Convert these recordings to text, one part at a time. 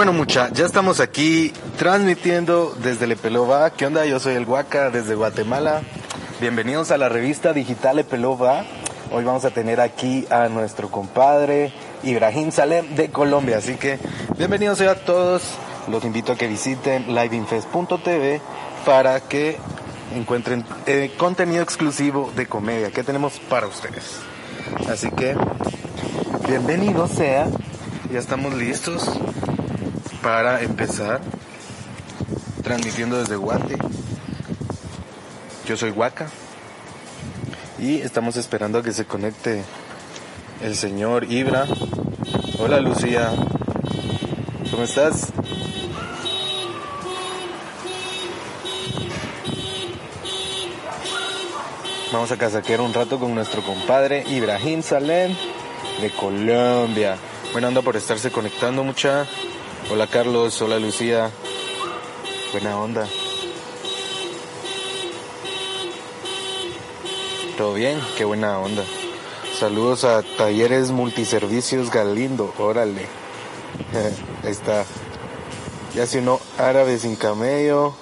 Bueno, mucha, ya estamos aquí transmitiendo desde Lepelova. ¿Qué onda? Yo soy el Huaca desde Guatemala. Bienvenidos a la revista digital Lepelova. Hoy vamos a tener aquí a nuestro compadre Ibrahim Salem de Colombia. Así que bienvenidos a todos. Los invito a que visiten liveinfest.tv para que encuentren eh, contenido exclusivo de comedia que tenemos para ustedes. Así que bienvenidos sea. Ya estamos listos para empezar transmitiendo desde Guate. Yo soy Huaca y estamos esperando a que se conecte el señor Ibra. Hola Lucía, ¿cómo estás? Vamos a casaquear un rato con nuestro compadre Ibrahim Salem de Colombia. Buena onda por estarse conectando mucha. Hola Carlos, hola Lucía. Buena onda. ¿Todo bien? Qué buena onda. Saludos a Talleres Multiservicios Galindo, órale. Está. Ya se uno árabe sin camello.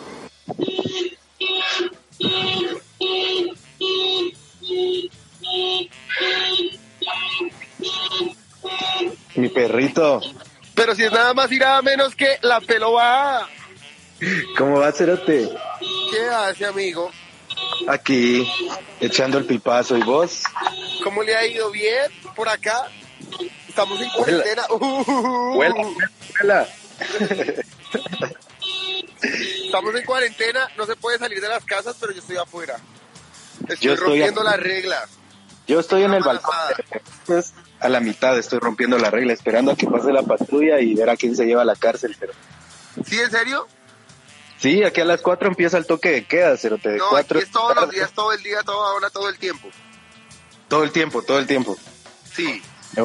Mi perrito. Pero si es nada más y nada menos que la peloba. ¿Cómo va, Cerote? ¿Qué hace, amigo? Aquí, echando el pipazo. ¿Y vos? ¿Cómo le ha ido? ¿Bien? ¿Por acá? Estamos en cuarentena. Huela, huela. Estamos en cuarentena, no se puede salir de las casas, pero yo estoy afuera. Estoy, Yo estoy rompiendo las reglas. Yo estoy en el balcón. A la mitad estoy rompiendo la regla, esperando a que pase la patrulla y ver a quién se lleva a la cárcel. Pero ¿Sí, en serio? sí, aquí a las 4 empieza el toque de queda, Cerote. De No, cuatro aquí es todos los días, todo el día, toda hora, todo el tiempo. Todo el tiempo, todo el tiempo. Sí.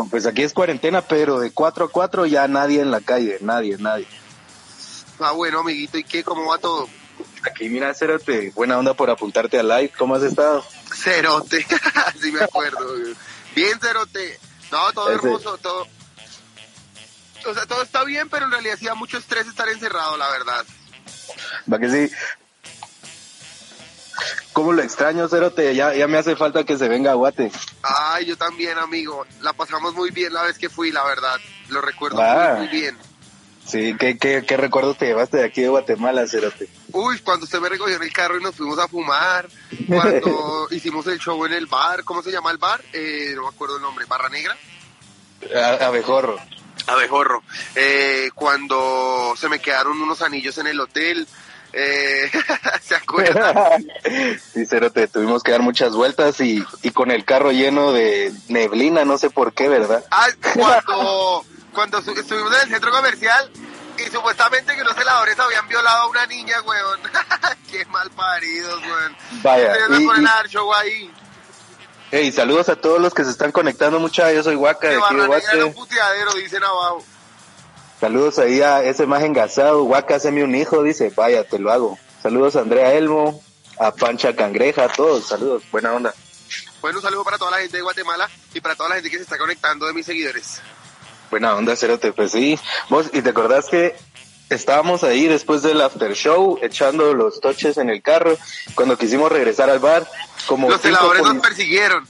Pues aquí es cuarentena, pero de 4 a 4 ya nadie en la calle, nadie, nadie. Ah, bueno, amiguito, ¿y qué? ¿Cómo va todo? Aquí, mira, Cerote, buena onda por apuntarte al live. ¿Cómo has estado? Cerote, sí me acuerdo. Bien, Cerote. No, todo Ese- hermoso, todo. O sea, todo está bien, pero en realidad sí da mucho estrés estar encerrado, la verdad. Va que sí. ¿Cómo lo extraño, Cerote? Ya, ya me hace falta que se venga a Guate. Ay, yo también, amigo. La pasamos muy bien la vez que fui, la verdad. Lo recuerdo Ah. muy, muy bien. Sí, ¿qué, qué, qué recuerdos te llevaste de aquí de Guatemala, Cerote? Uy, cuando usted me recogió en el carro y nos fuimos a fumar, cuando hicimos el show en el bar, ¿cómo se llama el bar? Eh, no me acuerdo el nombre, Barra Negra. A- Abejorro. Abejorro. Eh, cuando se me quedaron unos anillos en el hotel. Eh, ¿Se acuerdan? sí, Cerote, tuvimos que dar muchas vueltas y, y con el carro lleno de neblina, no sé por qué, ¿verdad? Ah, cuando, cuando estuvimos en el centro comercial y supuestamente que los celadores habían violado a una niña, weón. Qué mal paridos, weón. Vaya, y- y- show ahí. Hey, saludos a todos los que se están conectando, mucha. Yo soy Que de aquí de era un puteadero, dicen abajo. Saludos ahí a ese más engasado. Huaca, haceme un hijo, dice. Vaya, te lo hago. Saludos a Andrea Elmo, a Pancha Cangreja, a todos. Saludos, buena onda. Bueno, un saludo para toda la gente de Guatemala y para toda la gente que se está conectando de mis seguidores. Buena onda, Cerote. Pues sí. Vos, ¿y te acordás que estábamos ahí después del after show echando los toches en el carro cuando quisimos regresar al bar? Como Los celadores nos persiguieron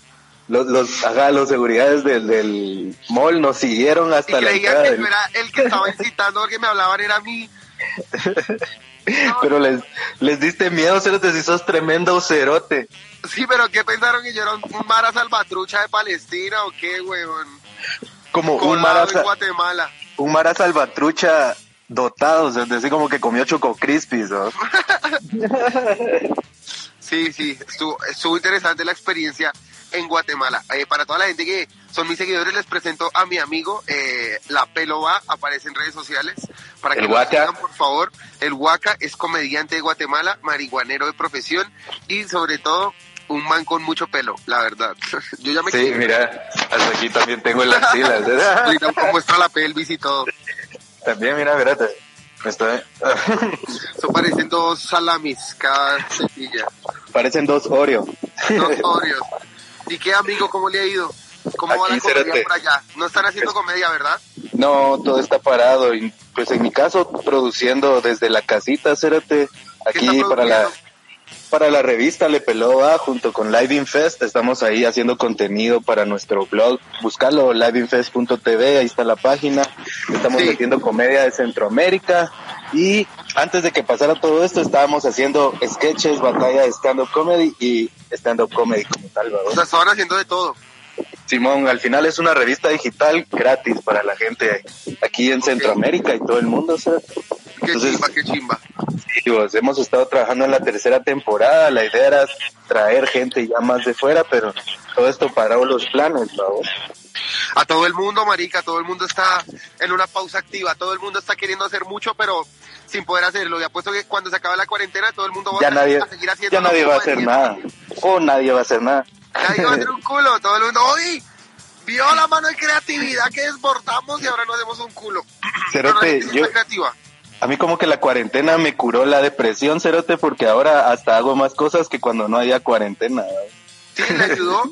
los, los, ajá, los seguridades del, del mall nos siguieron y hasta la creían entrada que del- era el que estaba incitando porque me hablaban era a mí. Pero les, les diste miedo, cerote, si sos tremendo cerote. Sí, pero ¿qué pensaron que yo era un un Mara Salvatrucha de Palestina o qué, weón? Como un Mara, Guatemala. un Mara Salvatrucha dotados, es decir, como que comió Choco Crispis, ¿no? Sí, sí, estuvo, estuvo interesante la experiencia en Guatemala. Eh, para toda la gente que son mis seguidores, les presento a mi amigo, eh, La Pelo Va, aparece en redes sociales. Para que El lo sigan, por favor. El Huaca es comediante de Guatemala, marihuanero de profesión y sobre todo un man con mucho pelo, la verdad. Yo ya me Sí, quedé- mira, hasta aquí también tengo las axilas. Ahorita muestra la pelvis y todo. también, mira, espérate. Me estoy... Eso parecen dos salamis cada cepilla. Parecen dos Oreo. Dos Oreos. ¿Y qué amigo? ¿Cómo le ha ido? ¿Cómo va la comedia cérate. por allá? No están haciendo comedia, ¿verdad? No, todo está parado. Y pues en mi caso, produciendo desde la casita, cérate, ¿Qué está aquí para la? Para la revista Le Peloa, junto con Live Infest, estamos ahí haciendo contenido para nuestro blog. Buscalo, liveinfest.tv, ahí está la página. Estamos Sí. metiendo comedia de Centroamérica. Y antes de que pasara todo esto, estábamos haciendo sketches, batalla de stand-up comedy y stand-up comedy como tal, ¿verdad? O sea, estaban haciendo de todo. Simón, al final es una revista digital gratis para la gente aquí en. Centroamérica y todo el mundo. sea, Qué Entonces- chimba, qué chimba. sí, pues, hemos estado trabajando en la tercera temporada. La idea era traer gente ya más de fuera, pero todo esto paró los planes, ¿no? A todo el mundo, marica, todo el mundo está en una pausa activa, todo el mundo está queriendo hacer mucho, pero sin poder hacerlo. Y apuesto que cuando se acabe la cuarentena, todo el mundo va Ya a, nadie, a seguir haciendo ya nadie va a hacer nada. O nadie va a hacer nada. Nadie va a hacer un culo, todo el mundo, ¡oye! Vio la mano de creatividad que desbordamos y ahora no hacemos un culo. Pero Cerote, gente sí yo, creativa. A mí como que la cuarentena me curó la depresión, Cerote, porque ahora hasta hago más cosas que cuando no había cuarentena. ¿verdad? Sí, le ayudó.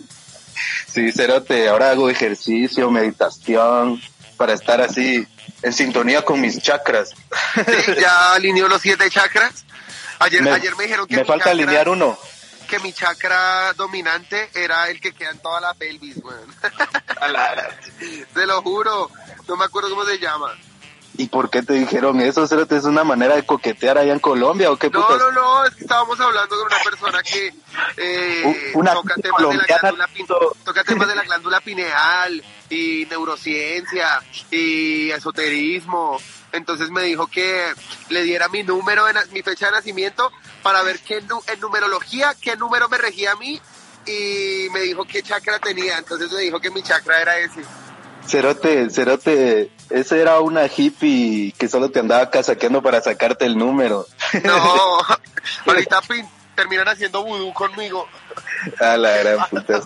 Sí, Cerote, ahora hago ejercicio, meditación, para estar así en sintonía con mis chakras. Sí, ya alineó los siete chakras. Ayer me, ayer me dijeron que me mi falta chakra- alinear uno. que mi chakra dominante era el que queda en toda la pelvis, weón. Te lo juro. No me acuerdo cómo se llama. ¿Y por qué te dijeron eso, Cerote? ¿Es una manera de coquetear allá en Colombia o qué No, putas? no, no, es que estábamos hablando con una persona que eh, una toca, temas de la glándula toca temas de la glándula pineal y neurociencia y esoterismo. Entonces me dijo que le diera mi número, de mi fecha de nacimiento para ver qué en numerología, qué número me regía a mí y me dijo qué chakra tenía. Entonces me dijo que mi chakra era ese. Cerote, Cerote, ese era una hippie que solo te andaba casaqueando para sacarte el número. No, ahorita pin- terminan haciendo vudú conmigo. A la gran puta.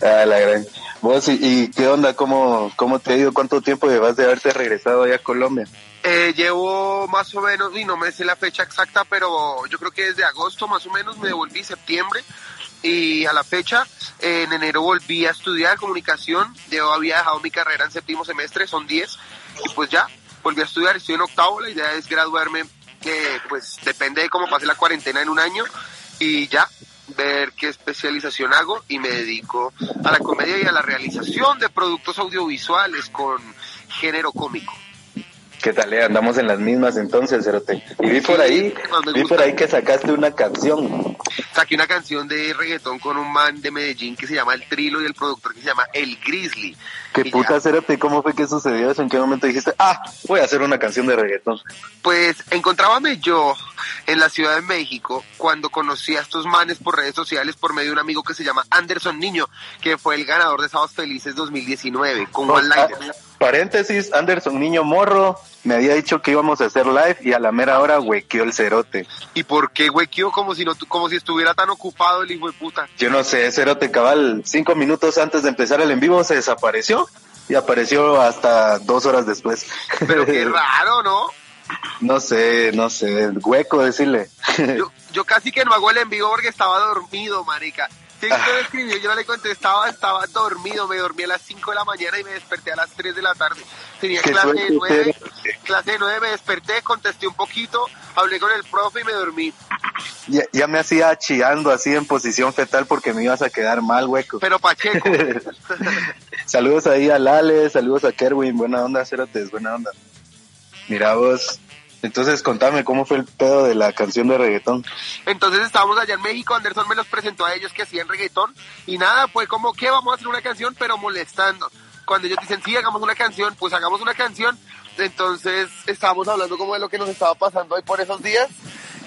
A la gran. Vos, ¿y, y qué onda? ¿Cómo, ¿Cómo te ha ido? ¿Cuánto tiempo llevas de haberte regresado allá a Colombia? Eh, llevo más o menos, y no me sé la fecha exacta, pero yo creo que desde agosto más o menos me devolví, septiembre, y a la fecha, en enero volví a estudiar comunicación, yo había dejado mi carrera en séptimo semestre, son 10, y pues ya, volví a estudiar, estoy en octavo, la idea es graduarme, eh, pues depende de cómo pase la cuarentena en un año, y ya, ver qué especialización hago, y me dedico a la comedia y a la realización de productos audiovisuales con género cómico. ¿Qué tal? eh? Andamos en las mismas entonces, Cerote. Y vi por ahí, vi por ahí que sacaste una canción. Saqué una canción de reggaetón con un man de Medellín que se llama El Trilo y el productor que se llama El Grizzly. ¿Qué puta, ya, Cerote? ¿Cómo fue que sucedió eso? ¿En qué momento dijiste, ah, voy a hacer una canción de reggaetón? Pues encontrábame yo en la Ciudad de México cuando conocí a estos manes por redes sociales por medio de un amigo que se llama Anderson Niño, que fue el ganador de Sábados Felices 2019 con One Ah, Liner. Paréntesis, Anderson Niño Morro me había dicho que íbamos a hacer live y a la mera hora huequeó el cerote. ¿Y por qué huequeó como si no como si estuviera tan ocupado el hijo de puta? Yo no sé, cerote cabal, cinco minutos antes de empezar el en vivo se desapareció y apareció hasta dos horas después. Pero qué raro, ¿no? no sé, no sé, hueco decirle. Yo, yo casi que no hago el en vivo porque estaba dormido, marica. Usted me escribió, yo no le contestaba, estaba dormido, me dormí a las 5 de la mañana y me desperté a las 3 de la tarde. Tenía clase de suerte 9, usted. clase de 9, me desperté, contesté un poquito, hablé con el profe y me dormí. ya, ya me hacía chillando así en posición fetal porque me ibas a quedar mal, hueco. Pero Pacheco, Saludos ahí a Lale, saludos a Kerwin, buena onda, Cerotes, buena onda. Mira vos, entonces contame cómo fue el pedo de la canción de reggaetón. entonces estábamos allá en México, Anderson me los presentó a ellos que hacían reggaetón y nada, fue como que vamos a hacer una canción pero molestando. Cuando ellos dicen, sí, hagamos una canción, pues hagamos una canción, entonces estábamos hablando como de lo que nos estaba pasando ahí por esos días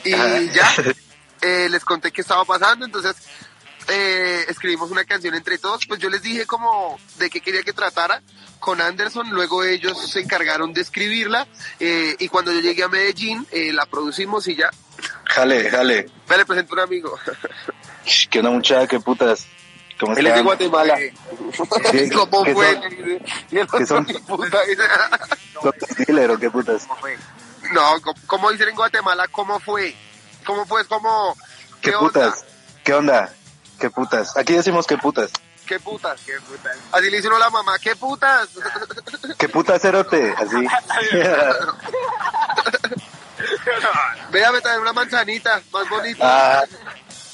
y ya eh, les conté qué estaba pasando, entonces eh, escribimos una canción entre todos, pues yo les dije como de qué quería que tratara con Anderson, luego ellos se encargaron de escribirla eh, y cuando yo llegué a Medellín eh, la producimos y ya. Jale, jale. Me le presento un amigo. ¿Qué onda muchacha? ¿Qué putas? ¿Cómo Él es de Guatemala. ¿Qué- ¿Cómo qué fue? son? Y el otro, son? ¿Son qué putas? No, ¿cómo- ¿cómo dicen en Guatemala? ¿Cómo fue? ¿Cómo fue? Es como... ¿Qué, onda? putas? ¿Qué onda? ¿Qué putas? Aquí decimos qué putas. ¿Qué putas? ¿Qué putas? Así le hizo uno a la mamá, ¿qué putas? ¿Qué putas cerote? Así. Véame traer una manzanita más bonita. ah,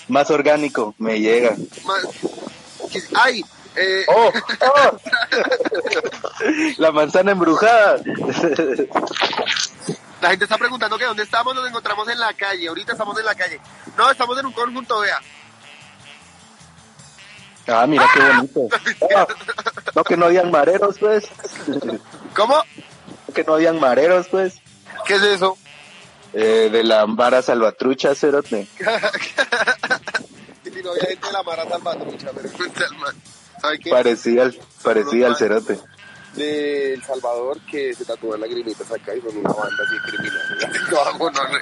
más orgánico, me llega. Más... ¡Ay! Eh, ¡Oh! ¡Oh! La manzana embrujada. La gente está preguntando que dónde estamos, nos encontramos en la calle. Ahorita estamos en la calle. No, estamos en un conjunto, vea. Ah, mira qué bonito. Ah, no, que no habían mareros, pues. ¿Cómo? Que no habían mareros, pues. ¿Qué es eso? Eh, de la vara salvatrucha, cerote. y no había gente de la Mara Salvatrucha, pero man. ¿Sabe qué? Parecía al, parecía al cerote. De El Salvador que se tatúan lagrimitas acá y son una banda así criminal. No, no, no.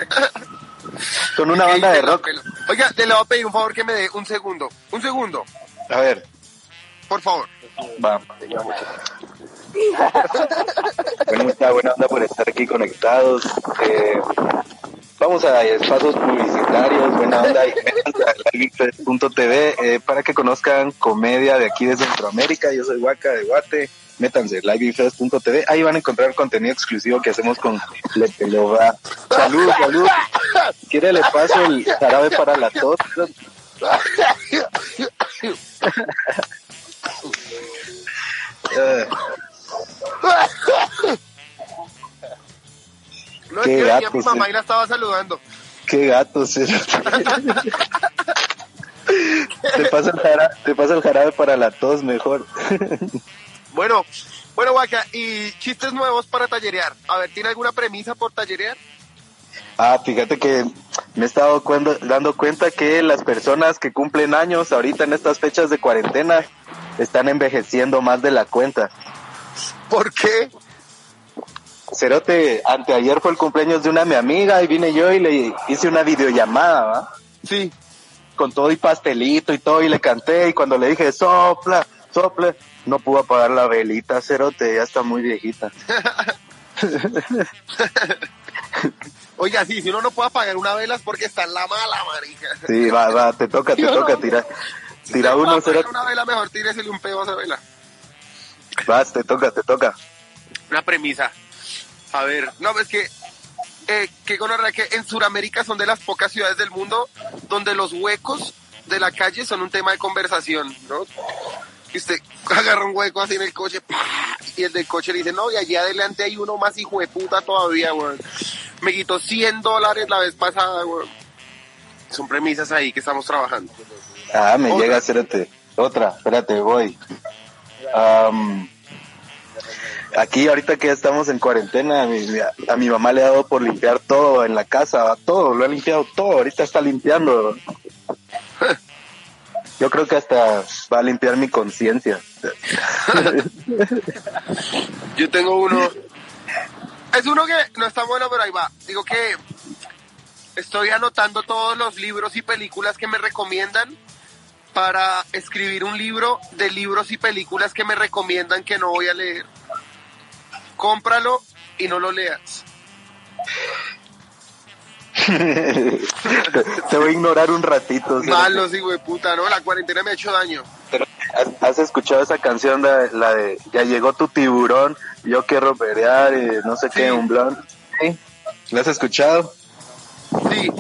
Con una banda de rock. Oiga, te le voy a pedir un favor que me dé un segundo. Un segundo, A ver, por favor. va. Bueno, mucha buena onda por estar aquí conectados. Eh, vamos a espacios publicitarios, buena onda, y livefest.tv eh, para que conozcan comedia de aquí de Centroamérica. Yo soy Huaca de Guate. Métanse, livefest.tv. Ahí van a encontrar contenido exclusivo que hacemos con Le Pelova. Salud, salud. ¿Quiere le paso el jarabe para la tos? No, es Qué que venía gato, mi mamá y la estaba saludando. Qué gato, te, pasa el jarabe, te pasa el jarabe para la tos mejor. Bueno, bueno, Waka, y chistes nuevos para tallerear. A ver, ¿tiene alguna premisa por tallerear? ah, fíjate que me he estado cuendo- dando cuenta que las personas que cumplen años ahorita en estas fechas de cuarentena están envejeciendo más de la cuenta. ¿Por qué? Cerote, anteayer fue el cumpleaños de una mi amiga y vine yo y le hice una videollamada, ¿va? Sí. con todo y pastelito y todo y le canté y cuando le dije sopla, sopla, no pudo apagar la velita, cerote, ya está muy viejita. Oiga, sí, si uno no puede apagar una vela es porque está en la mala, marica. Sí, va, va, te toca, te Yo toca, no. tira, Si tira uno, apagar cerote, una vela, mejor tíresele un pedo a esa vela. vas, te toca, te toca. Una premisa. A ver, no, es que, eh, que gonorrea que en Sudamérica son de las pocas ciudades del mundo donde los huecos de la calle son un tema de conversación, ¿no? Y usted agarra un hueco así en el coche ¡pah! y el del coche le dice, no, y allí adelante hay uno más hijo de puta todavía, weón. Me quitó 100 dólares la vez pasada, weón. Son premisas ahí que estamos trabajando. Ah, me Otra. llega, cerote, otra, espérate, voy. Aquí ahorita que ya estamos en cuarentena, a mi, a mi mamá le ha dado por limpiar todo en la casa, todo, lo ha limpiado todo, ahorita está limpiando. Yo creo que hasta va a limpiar mi conciencia. Yo tengo uno. Es uno que no está bueno, pero ahí va. Digo que estoy anotando todos los libros y películas que me recomiendan para escribir un libro de libros y películas que me recomiendan que no voy a leer. Cómpralo y no lo leas. te, voy a ignorar un ratito. cerote. Malos, hijo de puta, ¿no? La cuarentena me ha hecho daño. ¿has, escuchado esa canción, la, la de Ya llegó tu tiburón, yo quiero pelear, y no sé Sí. qué, un blond? ¿Sí? ¿La has escuchado? Sí,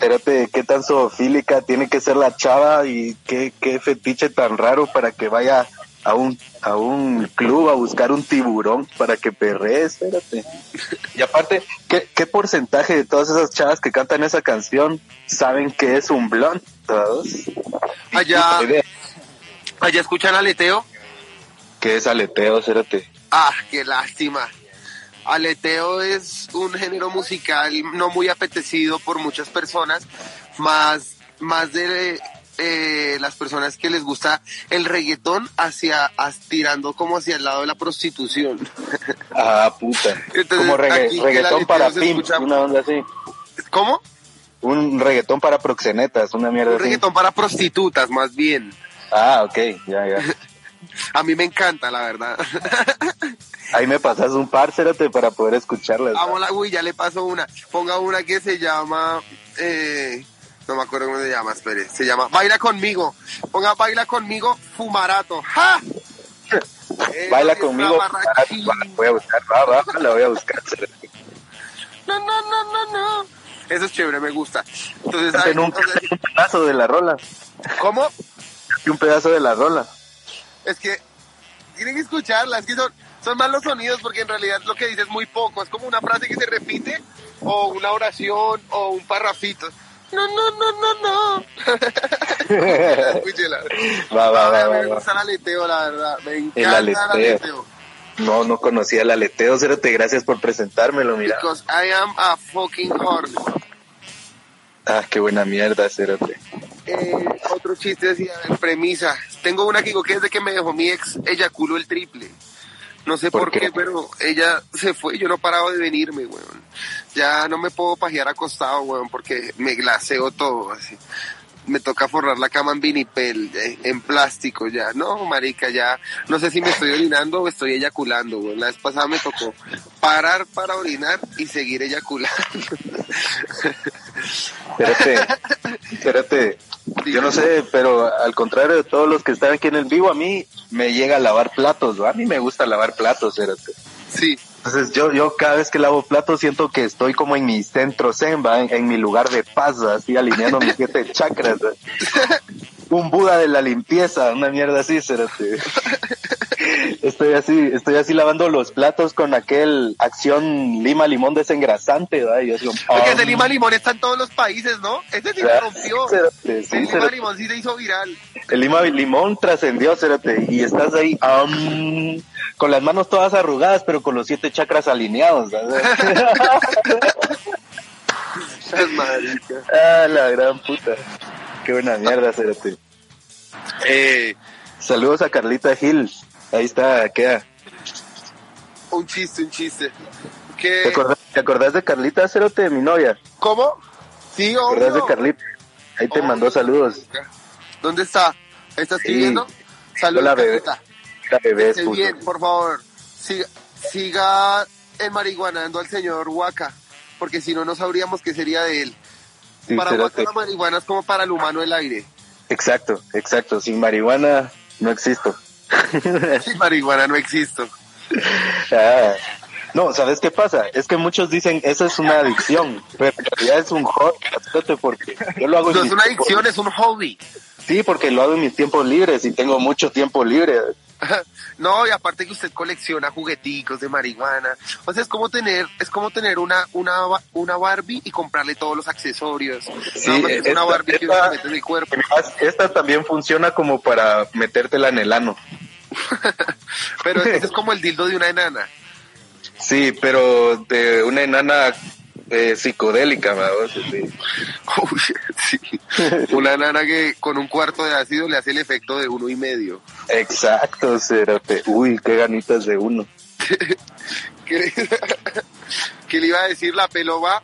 Espérate, ¿qué tan zoofílica tiene que ser la chava y qué, qué fetiche tan raro para que vaya a un, a un club a buscar un tiburón para que perree? Espérate. Y aparte, ¿qué, ¿qué porcentaje de todas esas chavas que cantan esa canción saben que es un blond? ¿Todos? allá, allá escuchan aleteo. ¿Qué es aleteo? Espérate. Ah, qué lástima. Aleteo es un género musical no muy apetecido por muchas personas, más, más de eh, las personas que les gusta el reggaetón hacia, tirando como hacia el lado de la prostitución. Ah, puta. como reggaetón para pimps, una onda así. ¿Cómo? Un reggaetón para proxenetas, una mierda Un reggaetón para prostitutas, más bien. Ah, ok, ya, ya. A mí me encanta, la verdad. Ahí me pasas un par, para poder escucharlas. Vamos, la, ya le paso una. Ponga una que se llama... Eh, no me acuerdo cómo se llama, espere. Se llama Baila conmigo. Ponga Baila conmigo, Fumarato. ¡Ja! Baila conmigo. Voy a buscar, va, va, la voy a buscar. No, no, no, no, no. Eso es chévere, me gusta. Entonces, hay, un, pedazo de la rola. ¿Cómo? Un pedazo de la rola. Es que tienen que escucharla, es que son, son más los sonidos porque en realidad lo que dice es muy poco, es como una frase que se repite o una oración o un parrafito. No, no, no, no, no. Escúchela. Va, va, va, Me gusta el aleteo, la verdad. Me encanta el aleteo. No, no conocía el aleteo, Cerote. Gracias por presentármelo, mira. Because I am a fucking horse. Ah, qué buena mierda, Cerote. Eh, otro chiste decía, premisa. Tengo una que digo que desde que me dejó mi ex, eyaculo el triple. No sé por, qué? pero ella se fue y yo no paraba de venirme, weón. Ya no me puedo pajear acostado, weón, porque me glaseo todo, así. Me toca forrar la cama en vinipel, eh, en plástico ya. No, marica, ya no sé si me estoy orinando o estoy eyaculando, weón. La vez pasada me tocó parar para orinar y seguir eyaculando. Espérate, espérate. Yo no sé, pero al contrario de todos los que están aquí en el vivo, a mí me llega a lavar platos, a mí me gusta lavar platos, espérate. Sí. Entonces yo, yo cada vez que lavo platos siento que estoy como en mi centro zen, en, mi lugar de paz, así alineando mis siete chakras. Un Buda de la limpieza, una mierda así, espérate estoy así, estoy así lavando los platos con aquel acción lima limón desengrasante, ¿verdad? Y yo Porque ese lima limón está en todos los países, ¿no? Este sí se rompió. el lima limón sí se hizo viral. El lima limón trascendió, cérate, y estás ahí con las manos todas arrugadas, pero con los siete chakras alineados, ah, la gran puta. Qué buena mierda, cérate. Eh, saludos a Carlita Gil. Ahí está, queda. Un chiste, un chiste. ¿Te, acordás, de Carlita Cerote, mi novia? ¿Cómo? Sí, obvio. ¿Te acordás de Carlita? Ahí te mandó saludos. ¿Dónde está? ¿Estás escribiendo? Saludos, la bebé. La bebé bien, por favor. Siga, siga marihuanando al señor Huaca, porque si no, no sabríamos qué sería de él. para Huaca la marihuana es como para el humano el aire. Exacto, exacto. Sin marihuana no existo. Sin marihuana no existo. Ah. No, ¿sabes qué pasa? Es que muchos dicen, eso es una adicción, pero en realidad es un hobby, porque yo lo hago No es una adicción, es un hobby. Sí, porque lo hago en mis tiempos libres y tengo mucho tiempo libre. No, y aparte que usted colecciona jugueticos de marihuana. O sea, es como tener, es como tener una, una, una Barbie y comprarle todos los accesorios. Sí, es una Barbie que usted mete en el cuerpo. Esta también funciona como para metértela en el ano. pero es como el dildo de una enana. Sí, pero de una enana eh, psicodélica, sí. Una enana que con un cuarto de ácido le hace el efecto de uno y medio. Exacto, Cerote. Uy, qué ganitas de uno. ¿Qué, le iba a decir la pelova?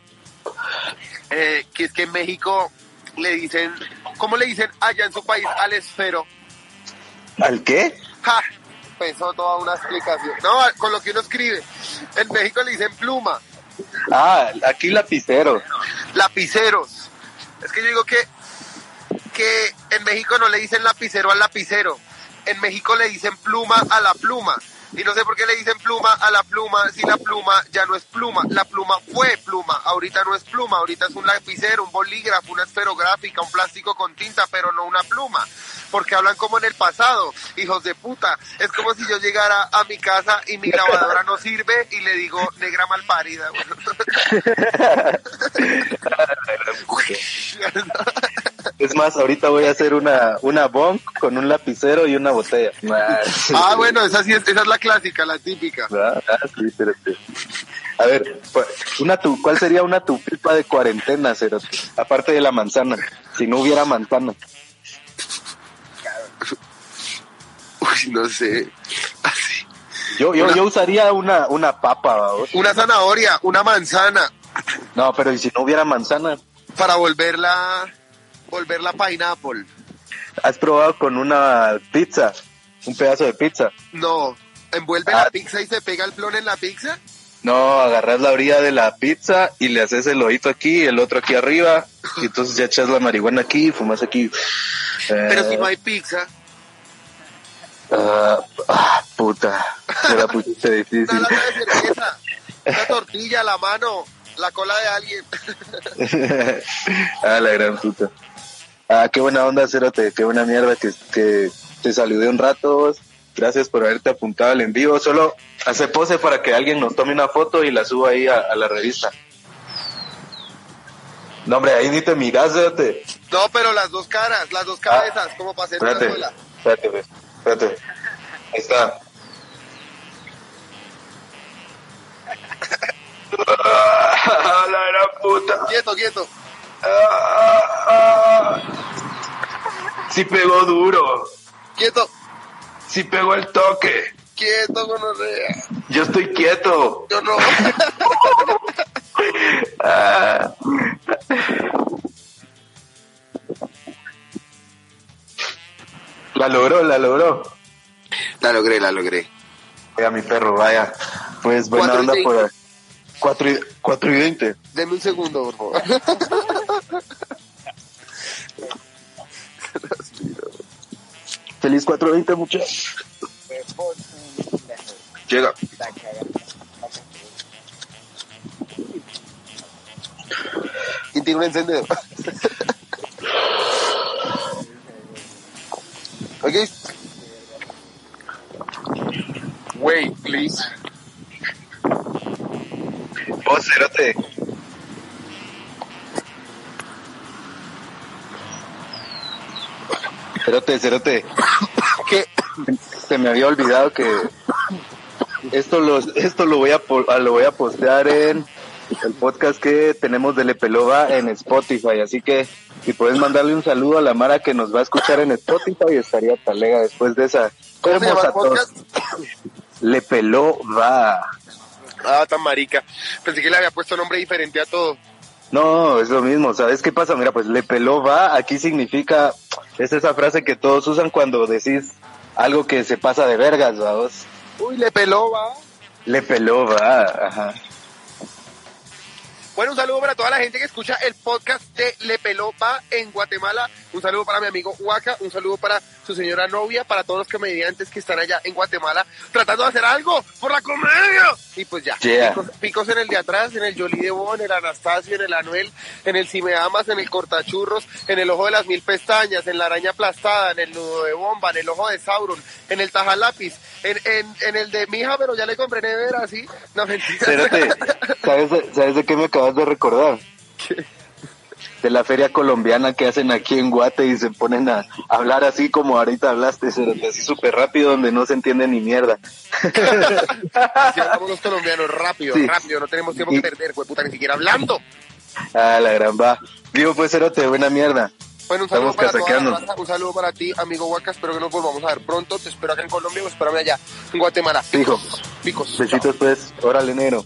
Eh, que es que en México le dicen, ¿cómo le dicen allá en su país al esfero? ¿Al qué? Ja, pensó toda una explicación. No, con lo que uno escribe. En México le dicen pluma. Ah, aquí lapicero. Lapiceros. Es que yo digo que, que en México no le dicen lapicero al lapicero. En México le dicen pluma a la pluma. Y no sé por qué le dicen pluma a la pluma si la pluma ya no es pluma. La pluma fue pluma, ahorita no es pluma, ahorita es un lapicero, un bolígrafo, una esferográfica, un plástico con tinta, pero no una pluma. Porque hablan como en el pasado, hijos de puta. Es como si yo llegara a mi casa y mi grabadora no sirve y le digo negra malparida. Es más, ahorita voy a hacer una, una bonk con un lapicero y una botella. Ah, bueno, esa sí es, esa es la clásica, la típica. Ah, ah, sí, espérate. A ver, una tu, ¿cuál sería una tupipa de cuarentena, Cerote? Aparte de la manzana, si no hubiera manzana. Uy, no sé. Así. Yo, yo, Una- yo usaría una, una papa, ¿vamos? Una zanahoria, una manzana, No, pero ¿y si no hubiera manzana? para volverla, volverla pineapple. ¿Has probado con una pizza? Un pedazo de pizza. No, envuelve Ah. la pizza y se pega el plon en la pizza. No, agarras la orilla de la pizza y le haces el ojito aquí, el otro aquí arriba, y entonces ya echas la marihuana aquí y fumas aquí. Pero Eh, si no hay pizza, ah, ah, puta, me la pusiste una difícil. lata de cerveza, una tortilla, la mano, la cola de alguien. ah, la gran puta. Ah, qué buena onda, Cerote, qué buena mierda que, que te saludé un rato. Gracias por haberte apuntado al en vivo. Solo hace pose para que alguien nos tome una foto y la suba ahí a, a la revista. No, hombre, ahí ni te miras, Cerote. No, pero las dos caras, las dos cabezas, como para hacer una Espérate, sola. espérate, pues, espérate. Ahí está. Ah, la gran puta. Quieto, quieto. Ah, Sí pegó duro. Quieto, Sí pegó el toque. quieto, gonorrea. Yo estoy quieto. Yo no. Ah. La logró, la logró. La logré, la logré. Vaya mi perro, vaya. Pues buena onda por 4 y, cuatro y 20. Deme un segundo, por favor. Feliz 420, muchachos. Llega. ¿Quién tiene un encendedor? ok. Wait, please. Vos, cerote. Cerote, cerote. ¿Qué? Se me había olvidado que esto lo, esto lo voy a ah, lo voy a postear en el podcast que tenemos de Lepelova en Spotify, así que si puedes mandarle un saludo a la Mara que nos va a escuchar en Spotify estaría talega después de esa ¿Cómo se llama el podcast? Lepelova. Ah, tan marica. Pensé que le había puesto nombre diferente a todo. No, es lo mismo, ¿sabes qué pasa? Mira, pues le peló va, aquí significa, es esa frase que todos usan cuando decís algo que se pasa de vergas, vamos. Uy, le peló, va. Le peló va, ajá. Bueno, un saludo para toda la gente que escucha el podcast de Le Peló Va en Guatemala. Un saludo para mi amigo Huaca, un saludo para su señora novia, para todos los comediantes que están allá en Guatemala tratando de hacer algo por la comedia. Y pues ya, Yeah. picos, picos en el de atrás, en el Jolie de Bon, en el Anastasio, en el Anuel, en el Si Me Amas, en el Cortachurros, en el Ojo de las Mil Pestañas, en la Araña Aplastada, en el Nudo de Bomba, en el Ojo de Sauron, en el Tajalápiz, en, en, en el de Mija, pero ya le compré nevera, ¿sí? No, mentira. Espérate, ¿sabes, de- ¿sabes de qué me acabas de recordar? De la feria colombiana que hacen aquí en Guate y se ponen a hablar así como ahorita hablaste, así súper rápido donde no se entiende ni mierda. Si hablamos los colombianos rápido, Sí. rápido, no tenemos tiempo Y- que perder, güey, puta, ni siquiera hablando. Ah, la gran va. Digo, pues, cerote, buena mierda. Bueno, un saludo Estamos para toda la casaqueando. raza, un saludo para ti, amigo Huaca, espero que nos volvamos a ver pronto, te espero acá en Colombia o espérame allá, en Guatemala. Fijo. Picos. Besitos, pues. Órale, negro.